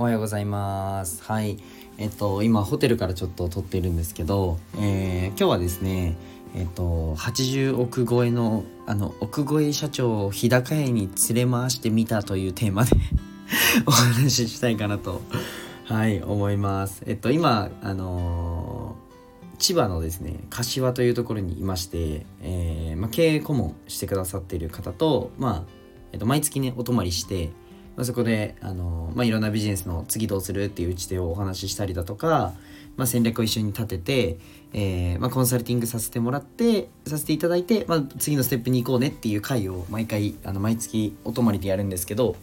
おはようございます。はい。えっと今ホテルからちょっと撮ってるんですけど、えー、今日はですねえっと80億超えのあの億超え社長を日高屋に連れ回してみたというテーマで お話ししたいかなとはい思います。えっと今あのー、千葉のですね柏というところにいまして、えーまあ、経営顧問してくださっている方とまあ、えっと、毎月ねお泊まりしてまあ、そこであの、まあ、いろんなビジネスの次どうするっていう打ち手をお話ししたりだとか、まあ、戦略を一緒に立てて、えーまあ、コンサルティングさせてもらってさせていただいて、まあ、次のステップに行こうねっていう回を毎回あの毎月お泊まりでやるんですけど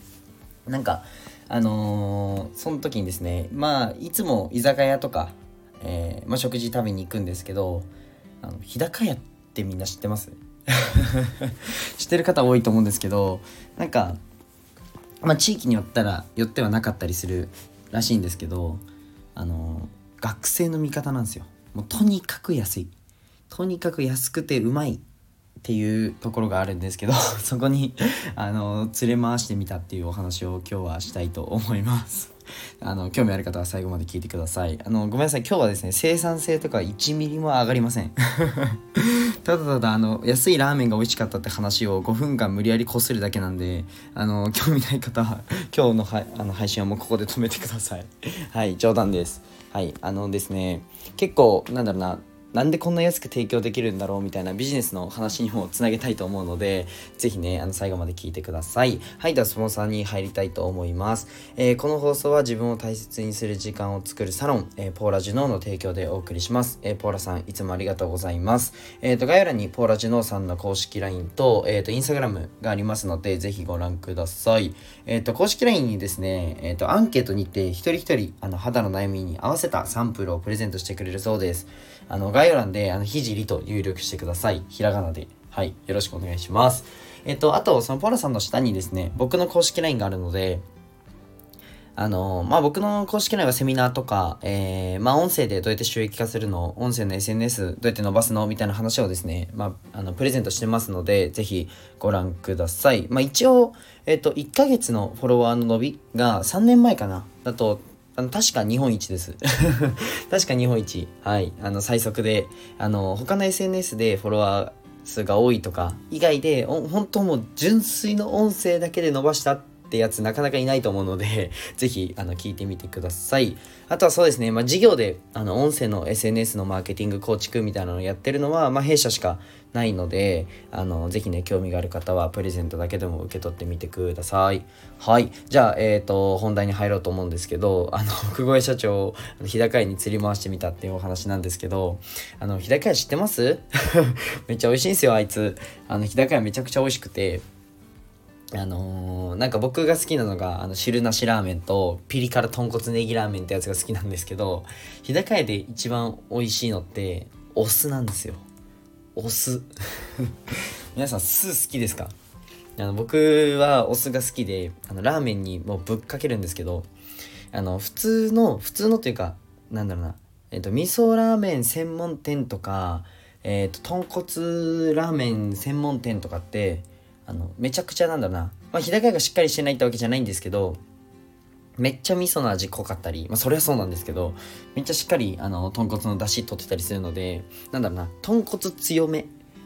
なんかあのー、その時にですねまあいつも居酒屋とか、えーまあ、食事食べに行くんですけどあの日高屋ってみんな知ってます？知ってる方多いと思うんですけどなんかまあ、地域によったら寄ってはなかったりするらしいんですけどあの学生の味方なんですよ。もうとにかく安い。とにかく安くてうまいっていうところがあるんですけど そこにあの連れ回してみたっていうお話を今日はしたいと思います。あの興味ある方は最後まで聞いてください。あのごめんなさい。今日はですね生産性とか1ミリも上がりません。ただただあの安いラーメンが美味しかったって話を5分間無理やりこするだけなんであの興味ない方は今日のはあの配信はもうここで止めてください。はい冗談です。はいあのですね結構なんだろうななんでこんな安く提供できるんだろうみたいなビジネスの話にもつなげたいと思うので、ぜひね、あの最後まで聞いてください。はい、ではスポンサーに入りたいと思います。えー、この放送は自分を大切にする時間を作るサロン、えー、ポーラジュノーの提供でお送りします。えー、ポーラさん、いつもありがとうございます。えっ、と、概要欄にポーラジュノーさんの公式 LINE と、えっ、と、インスタグラムがありますので、ぜひご覧ください。えっ、と、公式 LINE にですね、えっ、と、アンケートにて一人一人、あの、肌の悩みに合わせたサンプルをプレゼントしてくれるそうです。あの、概概要欄で、あの、ひじりと入力してください。ひらがなで。はい。よろしくお願いします。えっと、あと、そのポラさんの下にですね、僕の公式 LINE があるので、あのまあ、僕の公式 LINE はセミナーとか、えー、まあ、音声でどうやって収益化するの音声の SNS どうやって伸ばすのみたいな話をですね、まあ、あの、プレゼントしてますので、ぜひご覧ください。まあ、一応、えっと、1ヶ月のフォロワーの伸びが3年前かなだと、あの、確か日本一です。確か日本一。はい。あの、最速で、あの、他の SNS でフォロワー数が多いとか、以外で、本当もう純粋の音声だけで伸ばしたってってやつなかなかいないと思うので、ぜひ、あの、聞いてみてください。あとはそうですね、まあ、事業で、あの、音声の SNS のマーケティング構築みたいなのをやってるのは、まあ、弊社しかないので、あの、ぜひね、興味がある方は、プレゼントだけでも受け取ってみてください。はい。じゃあ、えっ、ー、と、本題に入ろうと思うんですけど、あの、奥越社長を日高屋に釣り回してみたっていうお話なんですけど、あの、日高屋知ってます？めっちゃ美味しいんですよ、あいつ。あの、日高屋めちゃくちゃ美味しくて、あのー、なんか僕が好きなのがあの汁なしラーメンとピリ辛豚骨ネギラーメンってやつが好きなんですけど日高屋で一番美味しいのってお酢なんですよ。お酢。皆さん酢好きですか？あの僕はお酢が好きであのラーメンにもうぶっかけるんですけどあの普通の普通のというかなんだろうな。えっと味噌ラーメン専門店とかえっと豚骨ラーメン専門店とかってあの、めちゃくちゃなんだろうな。まあ、日高屋がしっかりしてないってわけじゃないんですけど、めっちゃ味噌の味濃かったり、まあ、それはそうなんですけど、めっちゃしっかり、あの、豚骨の出汁取ってたりするので、なんだろうな、豚骨強め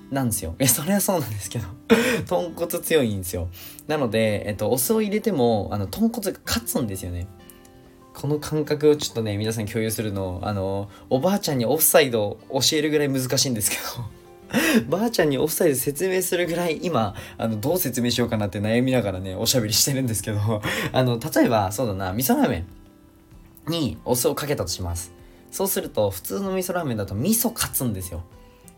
なんですよ。え、それはそうなんですけど、豚骨強いんですよ。なので、えっと、お酢を入れても、あの、豚骨が勝つんですよね。この感覚をちょっとね、皆さん共有するの、あの、おばあちゃんにオフサイドを教えるぐらい難しいんですけど、ばあちゃんにオフサイド説明するぐらい今あのどう説明しようかなって悩みながらねおしゃべりしてるんですけど あの例えばそうだな味噌ラーメンにお酢をかけたとします。そうすると普通の味噌ラーメンだと味噌勝つんですよ。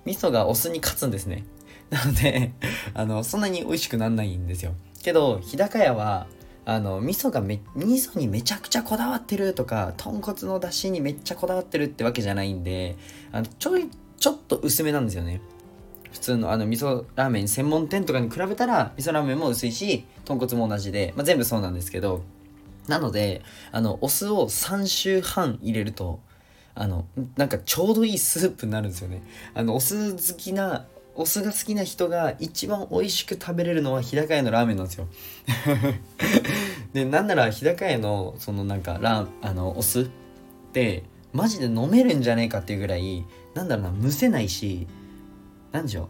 味噌がお酢に勝つんですね。なので あのそんなに美味しくなんないんですよ。けど日高屋はあの味噌がめ味噌にめちゃくちゃこだわってるとか豚骨の出汁にめっちゃこだわってるってわけじゃないんであのちょいちょっと薄めなんですよね。普通のあの味噌ラーメン専門店とかに比べたら味噌ラーメンも薄いし豚骨も同じで、まあ、全部そうなんですけどなのであのお酢を3週半入れるとあのなんかちょうどいいスープになるんですよね。あのお酢好きなお酢が好きな人が一番美味しく食べれるのは日高屋のラーメンなんですよ。でなんなら日高屋のそのなんかラあのお酢ってマジで飲めるんじゃねえかっていうぐらいなんだろうなむせないし何でしょう？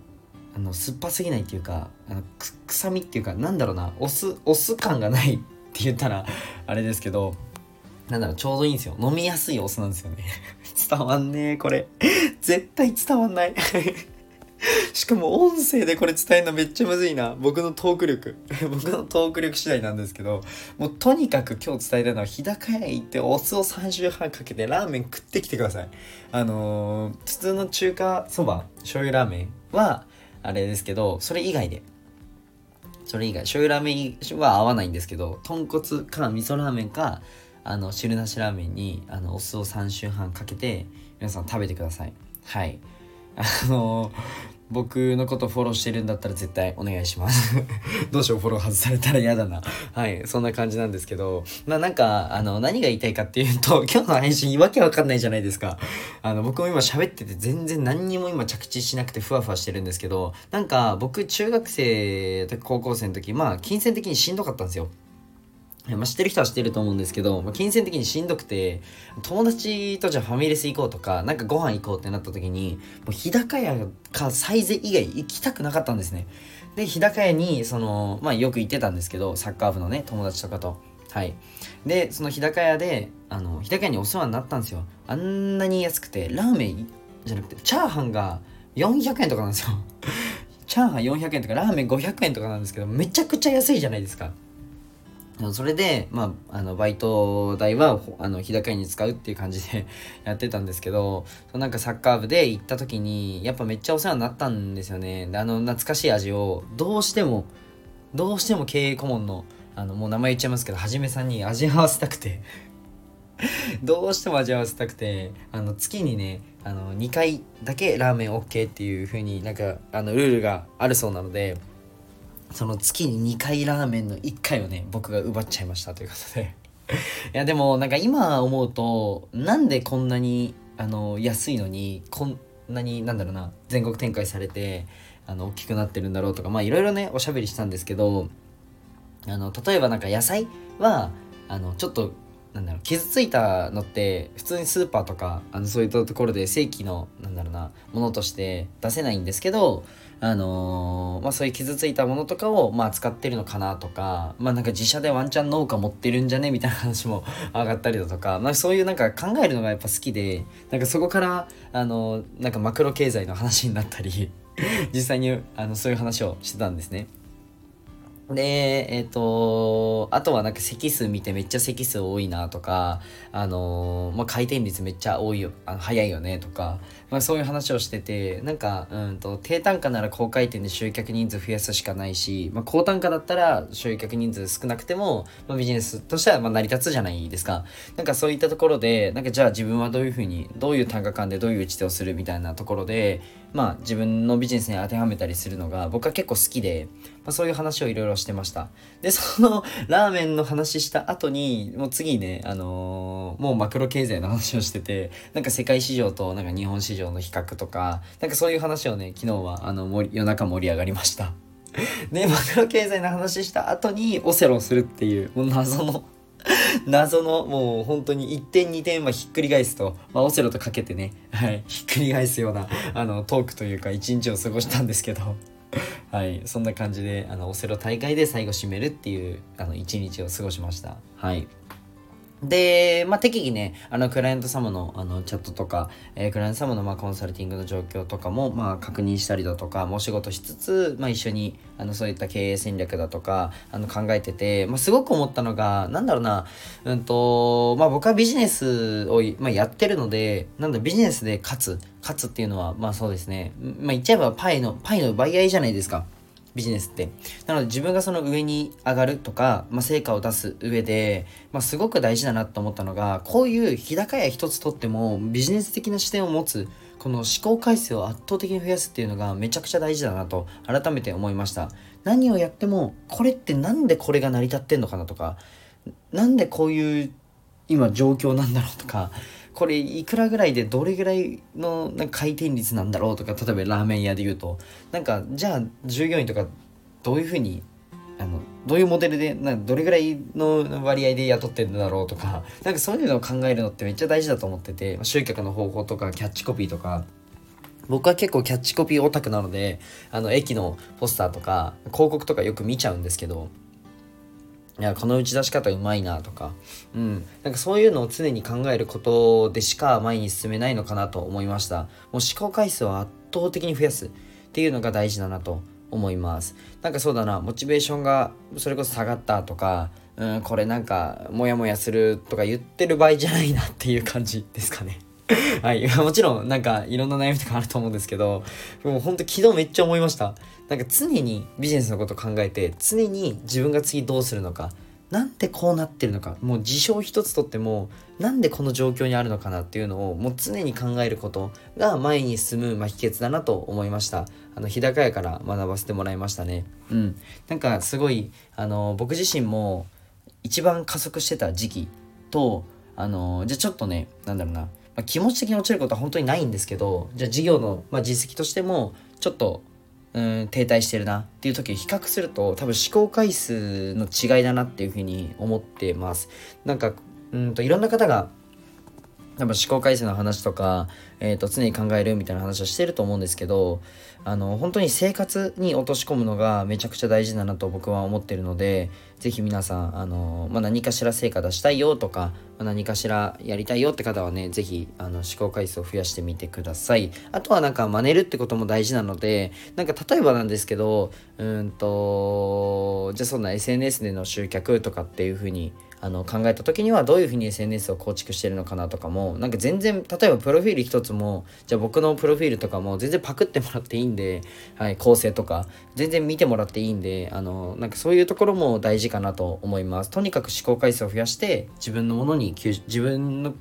あの酸っぱすぎないっていうかあの臭みっていうかなんだろうなお酢お酢感がないって言ったらあれですけどなんだろうちょうどいいんですよ。飲みやすいお酢なんですよね。伝わんねえこれ。絶対伝わんない。しかも音声でこれ伝えるのめっちゃむずいな。僕のトーク力。僕のトーク力次第なんですけど、もうとにかく今日伝えたのは、日高屋へ行ってお酢を3週半かけてラーメン食ってきてください。あのー、普通の中華そば、醤油ラーメンは、あれですけど、それ以外で。それ以外、醤油ラーメンは合わないんですけど、豚骨か味噌ラーメンか、あの、汁なしラーメンに、あの、お酢を3週半かけて、皆さん食べてください。はい。あの僕のことフォローしてるんだったら絶対お願いします。どうしようフォロー外されたら嫌だな。はいそんな感じなんですけど。まあなんかあの何が言いたいかっていうと 今日の配信わけわかんないじゃないですか。あの僕も今喋ってて全然何にも今着地しなくてふわふわしてるんですけどなんか僕中学生高校生の時まあ金銭的にしんどかったんですよ。まあ、知ってる人は知ってると思うんですけど、まあ、金銭的にしんどくて、友達とじゃあファミレス行こうとか、なんかご飯行こうってなった時に、もう日高屋かサイゼ以外行きたくなかったんですね。で、日高屋に、その、まあよく行ってたんですけど、サッカー部のね、友達とかと。はい。で、その日高屋で、あの、日高屋にお世話になったんですよ。あんなに安くて、ラーメンじゃなくて、チャーハンが400円とかなんですよ。チャーハン400円とか、ラーメン500円とかなんですけど、めちゃくちゃ安いじゃないですか。それで、まあ、あのバイト代はあの日高屋に使うっていう感じで やってたんですけどそなんかサッカー部で行った時にやっぱめっちゃお世話になったんですよね。であの懐かしい味をどうしてもどうしても経営顧問のあのもう名前言っちゃいますけどはじめさんに味合わせたくて。どうしても味合わせたくてあの月にねあの2回だけラーメン OK っていう風になんかあのルールがあるそうなのでその月に2回ラーメンの1回をね僕が奪っちゃいましたということで。いやでもなんか今思うとなんでこんなにあの安いのにこんなになんだろうな全国展開されてあの大きくなってるんだろうとかまあいろいろねおしゃべりしたんですけどあの例えばなんか野菜はあのちょっとなんだろう傷ついたのって普通にスーパーとかあのそういったところで正規のなんだろうなものとして出せないんですけどあのー、まあそういう傷ついたものとかをまあ使ってるのかなとかまあなんか自社でワンチャン農家持ってるんじゃねみたいな話も 上がったりだとか、まあ、そういうなんか考えるのがやっぱ好きでなんかそこからあのー、なんかマクロ経済の話になったり 実際にあのそういう話をしてたんですね。で、えっ、ー、と、あとはなんか席数見てめっちゃ席数多いなとか、あのー、まあ、回転率めっちゃ多いよ、あの早いよねとか、まあ、そういう話をしてて、なんか、うんと、低単価なら高回転で集客人数増やすしかないし、まあ、高単価だったら集客人数少なくても、まあ、ビジネスとしてはま成り立つじゃないですか。なんかそういったところで、なんかじゃあ自分はどういうふうに、どういう単価感でどういう打ち手をするみたいなところで、まあ自分のビジネスに当てはめたりするのが僕は結構好きで、まあ、そういう話をいろいろしてました。で、そのラーメンの話した後に、もう次ね、あのー、もうマクロ経済の話をしてて、なんか世界市場となんか日本市場の比較とか、なんかそういう話をね、昨日はあの夜中盛り上がりました。で、マクロ経済の話した後にオセロをするっていう、もう謎の 謎のもう本当に1点2点はひっくり返すと、まあ、オセロとかけてね、はい、ひっくり返すようなあのトークというか一日を過ごしたんですけど。はいそんな感じであのオセロ大会で最後締めるっていうあの一日を過ごしました。はい。で、まあ、適宜ね、あの、クライアント様の、あの、チャットとか、えー、クライアント様の、まあ、コンサルティングの状況とかも、まあ、確認したりだとか、お仕事しつつ、まあ、一緒に、あの、そういった経営戦略だとか、あの、考えてて、まあ、すごく思ったのが、なんだろうな、うんと、まあ、僕はビジネスを、まあ、やってるので、なんだ、ビジネスで勝つ、勝つっていうのは、まあ、そうですね、まあ、言っちゃえばパイの、パイの奪い合いじゃないですか。ビジネスって。なので自分がその上に上がるとか、まあ、成果を出す上で、まあ、すごく大事だなと思ったのが、こういう日高屋一つとってもビジネス的な視点を持つ、この思考回数を圧倒的に増やすっていうのがめちゃくちゃ大事だなと改めて思いました。何をやっても、これってなんでこれが成り立ってんのかなとか、なんでこういう今状況なんだろうとか、これいくらぐらいでどれぐらいのなんか回転率なんだろうとか例えばラーメン屋で言うと。なんかじゃあ従業員とかどういうふうにあのどういうモデルでなどれぐらいの割合で雇ってるんだろうとか。なんかそういうのを考えるのってめっちゃ大事だと思ってて集客の方法とかキャッチコピーとか。僕は結構キャッチコピーオタクなのであの駅のポスターとか広告とかよく見ちゃうんですけど。いやこの打ち出し方うまいなとか、うん、なんかそういうのを常に考えることでしか前に進めないのかなと思いました。もう思考回数を圧倒的に増やすっていうのが大事だなと思います。なんかそうだな。モチベーションがそれこそ下がったとかうんこれなんかモヤモヤするとか言ってる場合じゃないなっていう感じですかね。はい。もちろん、なんか、いろんな悩みとかあると思うんですけど、もうほんと昨日めっちゃ思いました。なんか常にビジネスのこと考えて、常に自分が次どうするのか、なんでこうなってるのか、もう事象一つとっても、なんでこの状況にあるのかなっていうのを、もう常に考えることが前に進む、まあ、秘訣だなと思いました。あの、日高屋から学ばせてもらいましたね。うん。なんかすごい、あの、僕自身も一番加速してた時期と、あの、じゃあちょっとね、なんだろうな、まあ、気持ち的に落ちることは本当にないんですけどじゃあ事業の、まあ、実績としてもちょっとうん停滞してるなっていう時比較すると多分試行回数の違いだなっていうふうに思ってます。なんかうんといろんな方が多分思考回数の話とか、えー、と常に考えるみたいな話をしてると思うんですけどあの本当に生活に落とし込むのがめちゃくちゃ大事だなと僕は思ってるので是非皆さんあの、まあ、何かしら成果出したいよとか、まあ、何かしらやりたいよって方はね是非思考回数を増やしてみてください。あとはなんか真似るってことも大事なのでなんか例えばなんですけどうんとじゃあそんな SNS での集客とかっていう風にあの考えた時にはどういうふうに SNS を構築してるのかなとかもなんか全然例えばプロフィール一つもじゃあ僕のプロフィールとかも全然パクってもらっていいんで、はい、構成とか全然見てもらっていいんであのなんかそういうところも大事かなと思います。とにかく思考回数を増やして自分のものに自分の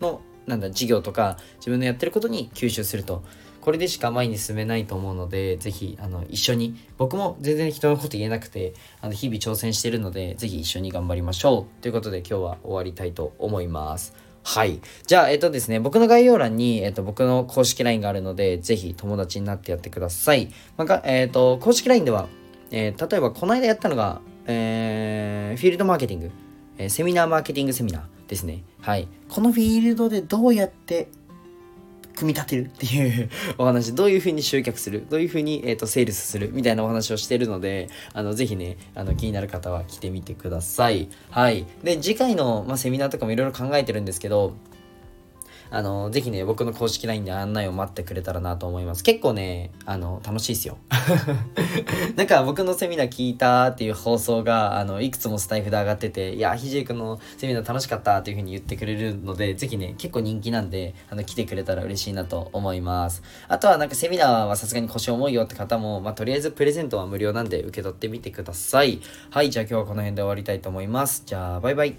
のなんだ事業とか自分のやってることに吸収すると。これでしか前に進めないと思うので、ぜひ、あの、一緒に、僕も全然人のこと言えなくて、あの、日々挑戦してるので、ぜひ一緒に頑張りましょう。ということで、今日は終わりたいと思います。はい。じゃあ、えっとですね、僕の概要欄に、えっと、僕の公式 LINE があるので、ぜひ友達になってやってください。まあ、えっと、公式 LINE では、えー、例えば、この間やったのが、えー、フィールドマーケティング、えー、セミナーマーケティングセミナーですね。はい。このフィールドでどうやって組み立てるっていうお話、どういう風に集客する、どういう風に、えーと、セールスするみたいなお話をしてるので、あの、ぜひね、あの、気になる方は来てみてください。はい。で、次回の、まあ、セミナーとかもいろいろ考えてるんですけど、あの、ぜひね、僕の公式 LINE で案内を待ってくれたらなと思います。結構ね、あの、楽しいですよ。なんか僕のセミナー聞いたっていう放送が、あの、いくつもスタイフで上がってて、いや、ひじいくんのセミナー楽しかったっていう風に言ってくれるので、ぜひね、結構人気なんで、あの、来てくれたら嬉しいなと思います。あとはなんかセミナーはさすがに腰重いよって方も、まあ、とりあえずプレゼントは無料なんで受け取ってみてください。はい、じゃあ今日はこの辺で終わりたいと思います。じゃあ、バイバイ。